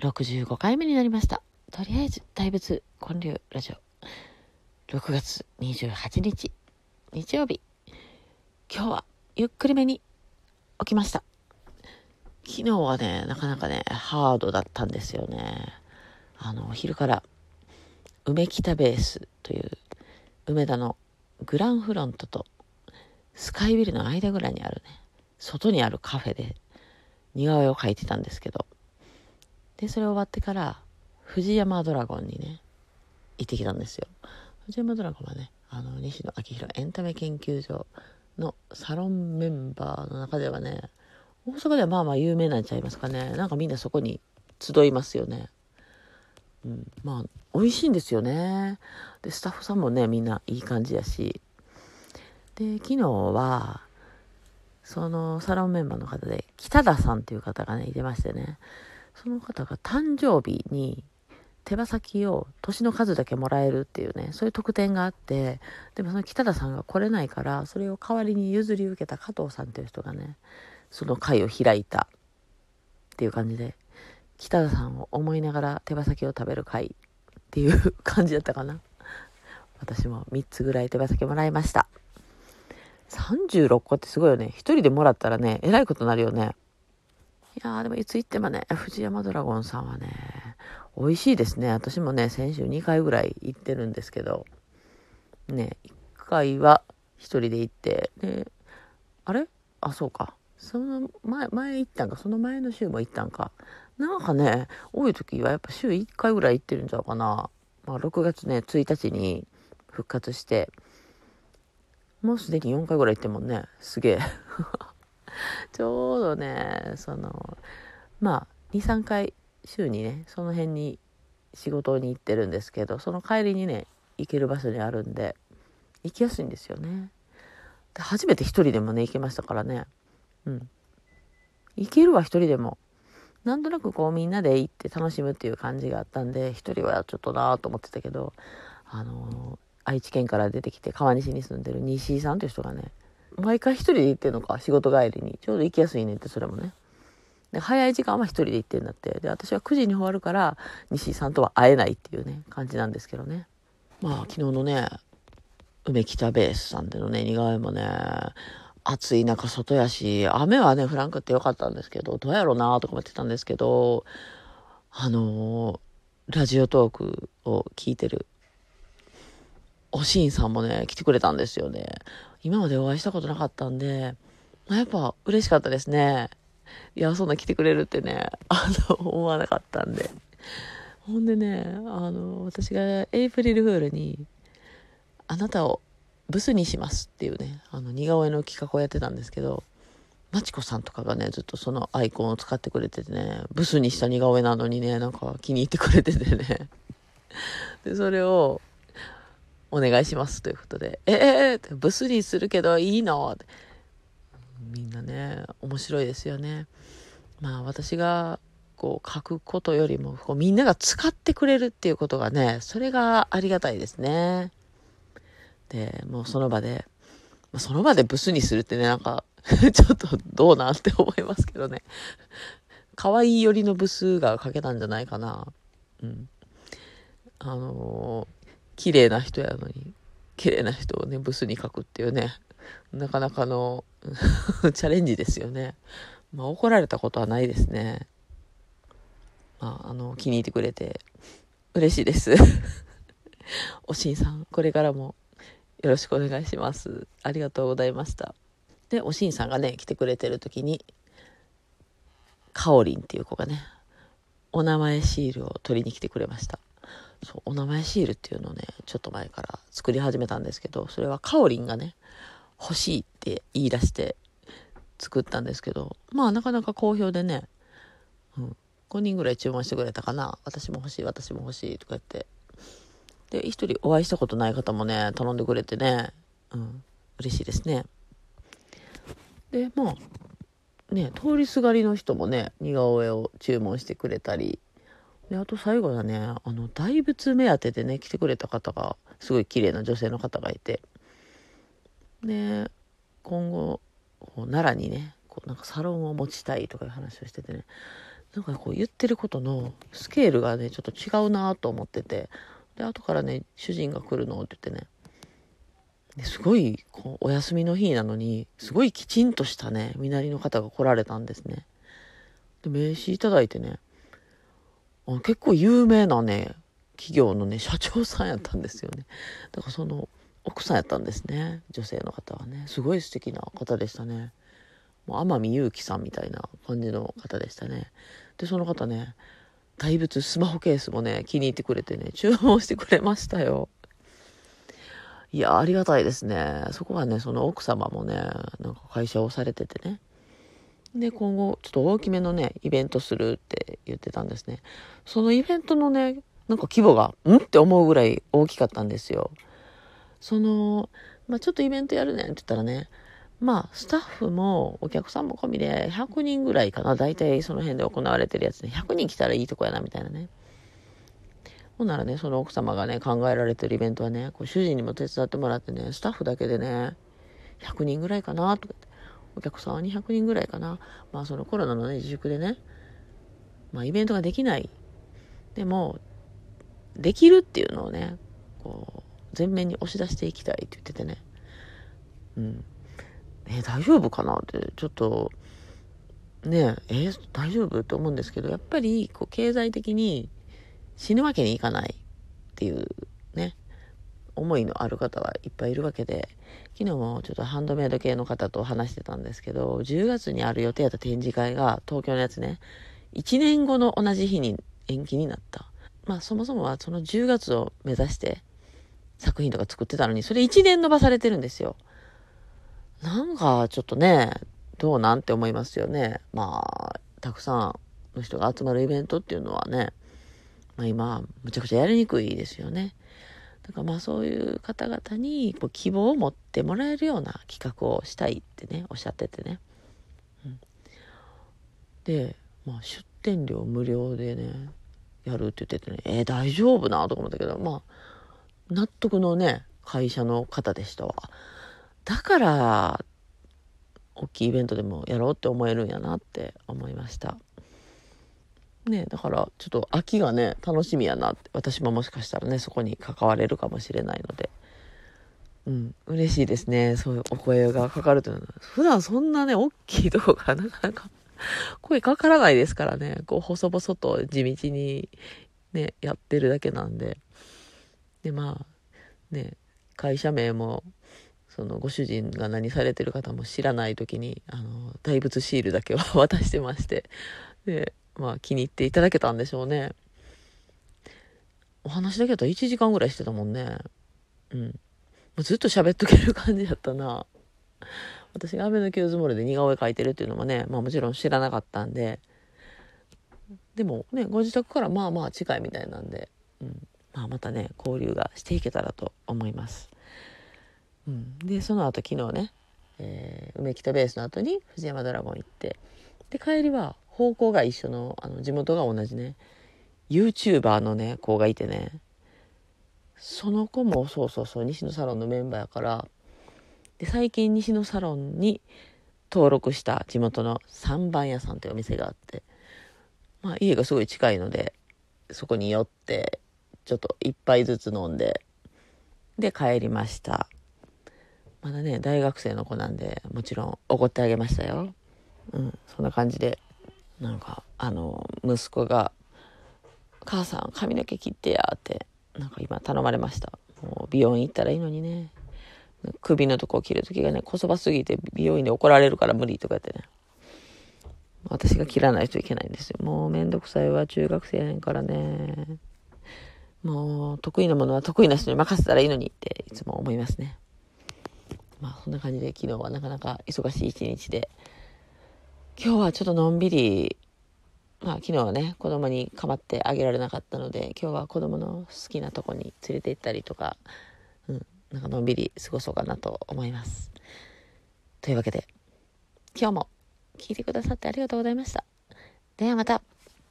65回目になりました。とりあえず、大仏建立ラジオ。6月28日、日曜日。今日はゆっくりめに起きました。昨日はね、なかなかね、ハードだったんですよね。あの、お昼から、梅北ベースという、梅田のグランフロントとスカイビルの間ぐらいにあるね、外にあるカフェで似顔絵を描いてたんですけど、で、それ終わってから、藤山ドラゴンにね、行ってきたんですよ。藤山ドラゴンはね、あの、西野昭弘エンタメ研究所のサロンメンバーの中ではね、大阪ではまあまあ有名なんちゃいますかね。なんかみんなそこに集いますよね。うん、まあ、美味しいんですよね。で、スタッフさんもね、みんないい感じやし。で、昨日は、そのサロンメンバーの方で、北田さんっていう方がね、いてましてね、その方が誕生日に手羽先を年の数だけもらえるっていうね、そういう特典があって、でもその北田さんが来れないから、それを代わりに譲り受けた加藤さんっていう人がね、その会を開いたっていう感じで、北田さんを思いながら手羽先を食べる会っていう感じだったかな。私も3つぐらい手羽先もらいました。36個ってすごいよね。1人でもらったらね、えらいことになるよね。いやーでもいつ行ってもね、藤山ドラゴンさんはね、美味しいですね。私もね、先週2回ぐらい行ってるんですけど、ね、1回は1人で行って、で、あれ？あ、そうか。その前、前行ったんか、その前の週も行ったんか。なんかね、多い時はやっぱ週1回ぐらい行ってるんちゃうかな。まあ6月ね、1日に復活して、もうすでに4回ぐらい行ってもんね。すげえ。ちょうどね、その、まあ、2、3回週にね、その辺に仕事に行ってるんですけど、その帰りにね、行ける場所にあるんで、行きやすいんですよね。で初めて一人でもね、行けましたからね。うん。行けるわ、一人でも。なんとなくこうみんなで行って楽しむっていう感じがあったんで、一人はちょっとなぁと思ってたけど、あのー愛知県から出てきて川西に住んでる西井さんという人がね、毎回一人で行ってんのか、仕事帰りに。ちょうど行きやすいねって、それもね。で、早い時間は一人で行ってるんだって。で、私は9時に終わるから、西井さんとは会えないっていうね、感じなんですけどね。まあ、昨日のね、梅北ベースさんでのね、似顔絵もね、暑い中外やし、雨はね、降らんくってよかったんですけど、どうやろうなとか思ってたんですけど、あのーラジオトークを聞いてる、おしんさんもね、来てくれたんですよね。今までお会いしたことなかったんで、まあやっぱ嬉しかったですね。いや、そんな来てくれるってね、あの、思わなかったんで。ほんでね、あの、私がエイプリルフールに、あなたをブスにしますっていうね、あの、似顔絵の企画をやってたんですけど、まちこさんとかがね、ずっとそのアイコンを使ってくれててね、ブスにした似顔絵なのにね、なんか気に入ってくれててね。で、それを、お願いしますということで、ええー、ってブスにするけどいいの？ってみんなね、面白いですよね。まあ私がこう書くことよりもこうみんなが使ってくれるっていうことがね、それがありがたいですね。で、もうその場で、その場でブスにするってね、なんか ちょっとどうなって思いますけどね。可愛い寄りのブスが書けたんじゃないかな。うん。あのー綺麗な人やのに、綺麗な人をね、ブスに書くっていうね、なかなかの チャレンジですよね。まあ怒られたことはないですね。まあ、あの、気に入ってくれて嬉しいです。おしんさん、これからもよろしくお願いします。ありがとうございました。で、おしんさんがね、来てくれてる時に、かおりんっていう子がね、お名前シールを取りに来てくれました。そう、お名前シールっていうのをね、ちょっと前から作り始めたんですけど、それはかおりんがね、欲しいって言い出して作ったんですけど、まあなかなか好評でね、うん、5人ぐらい注文してくれたかな。私も欲しい、私も欲しいとか言って。で、一人お会いしたことない方もね、頼んでくれてね、うん、嬉しいですね。で、まあ、ね、通りすがりの人もね、似顔絵を注文してくれたり、で、あと最後はね、あの、大仏目当てでね、来てくれた方が、すごい綺麗な女性の方がいて、で、今後、奈良にね、こうなんかサロンを持ちたいとかいう話をしててね、なんかこう言ってることのスケールがねちょっと違うなと思ってて。で後からね主人が来るのって言ってね。すごいこうお休みの日なのにすごいきちんとしたね身なりの方が来られたんですね。で名刺いただいてね。結構有名なね企業のね社長さんやったんですよね。だからその奥さんやったんですね女性の方はね。すごい素敵な方でしたね。もう天海祐希さんみたいな感じの方でしたね。でその方ね大仏スマホケースもね気に入ってくれてね注文してくれましたよ。いやありがたいですね。そこはねその奥様もねなんか会社をされててねで今後ちょっと大きめのねイベントするって言ってたんですねそのイベントのねなんか規模がんって思うぐらい大きかったんですよその、まあ、ちょっとイベントやるねんって言ったらね、まあ、スタッフもお客さんも込みで100人ぐらいかな。大体その辺で行われてるやつね。100人来たらいいとこやな、みたいなね。ほんならね、その奥様がね、考えられてるイベントはね、こう主人にも手伝ってもらってね、スタッフだけでね、100人ぐらいかな、とかって。お客さんは200人ぐらいかな。まあ、そのコロナのね、自粛でね、まあ、イベントができない。でも、できるっていうのをね、こう、前面に押し出していきたいって言っててね。うん。え大丈夫かなって、ちょっと、ねえ、え大丈夫って思うんですけど、やっぱり、こう、経済的に死ぬわけにいかないっていう、思いのある方はいっぱいいるわけで、昨日もちょっとハンドメイド系の方と話してたんですけど、10月にある予定やった展示会が、東京のやつね、1年後の同じ日に延期になった。まあそもそもはその10月を目指して作品とか作ってたのに、それ1年伸ばされてるんですよ。なんか、ちょっとね、どうなんて思いますよね。まあ、たくさんの人が集まるイベントっていうのはね、まあ今、むちゃくちゃやりにくいですよね。だからまあそういう方々にこう希望を持ってもらえるような企画をしたいってね、おっしゃっててね。うん、で、まあ出店料無料でね、やるって言っててね、えー、大丈夫なとか思ったけど、まあ、納得のね、会社の方でしたわ。だから、大きいイベントでもやろうって思えるんやなって思いました。ねだからちょっと秋がね楽しみやなって私ももしかしたらねそこに関われるかもしれないので。うん嬉しいですねそういうお声がかかるというのは。普段そんなね大きいとこがなかなか 声かからないですからねこう細々と地道にねやってるだけなんで。でまあね会社名もそのご主人が何されてる方も知らない時にあの大仏シールだけは 渡してまして。でまあ気に入っていただけたんでしょうね。お話だけだったら1時間ぐらいしてたもんね。うん。もうずっと喋っとける感じやったな。私がアベノキューズモールで似顔絵描いてるっていうのもね、まあもちろん知らなかったんで、でもね、ご自宅からまあまあ近いみたいなんで、うん、まあ、またね交流がしていけたらと思います。うん、でその後昨日ね、えー、梅北ベースの後に藤山ドラゴン行って。で帰りは方向が一緒のあの地元が同じね。YouTuber のね子がいてね。その子もそうそうそう西野サロンのメンバーやから。で最近西野サロンに登録した地元の三番屋さんというお店があって、まあ、家がすごい近いのでそこに寄ってちょっと一杯ずつ飲んで、で帰りました。まだね、大学生の子なんで、もちろん怒ってあげましたよ。うん、そんな感じで、なんか、あの、息子が、母さん髪の毛切ってやって、なんか今頼まれました。もう美容院行ったらいいのにね。首のとこを切る時がね、こそばすぎて美容院で怒られるから無理とか言ってね。私が切らないといけないんですよ。もうめんどくさいわ、中学生やねんからね。もう得意なものは得意な人に任せたらいいのにっていつも思いますね。まあそんな感じで昨日はなかなか忙しい一日で、今日はちょっとのんびり、まあ昨日はね、子供に構ってあげられなかったので、今日は子供の好きなとこに連れて行ったりとか、うん、なんかのんびり過ごそうかなと思います。というわけで、今日も聞いてくださってありがとうございました。ではまた。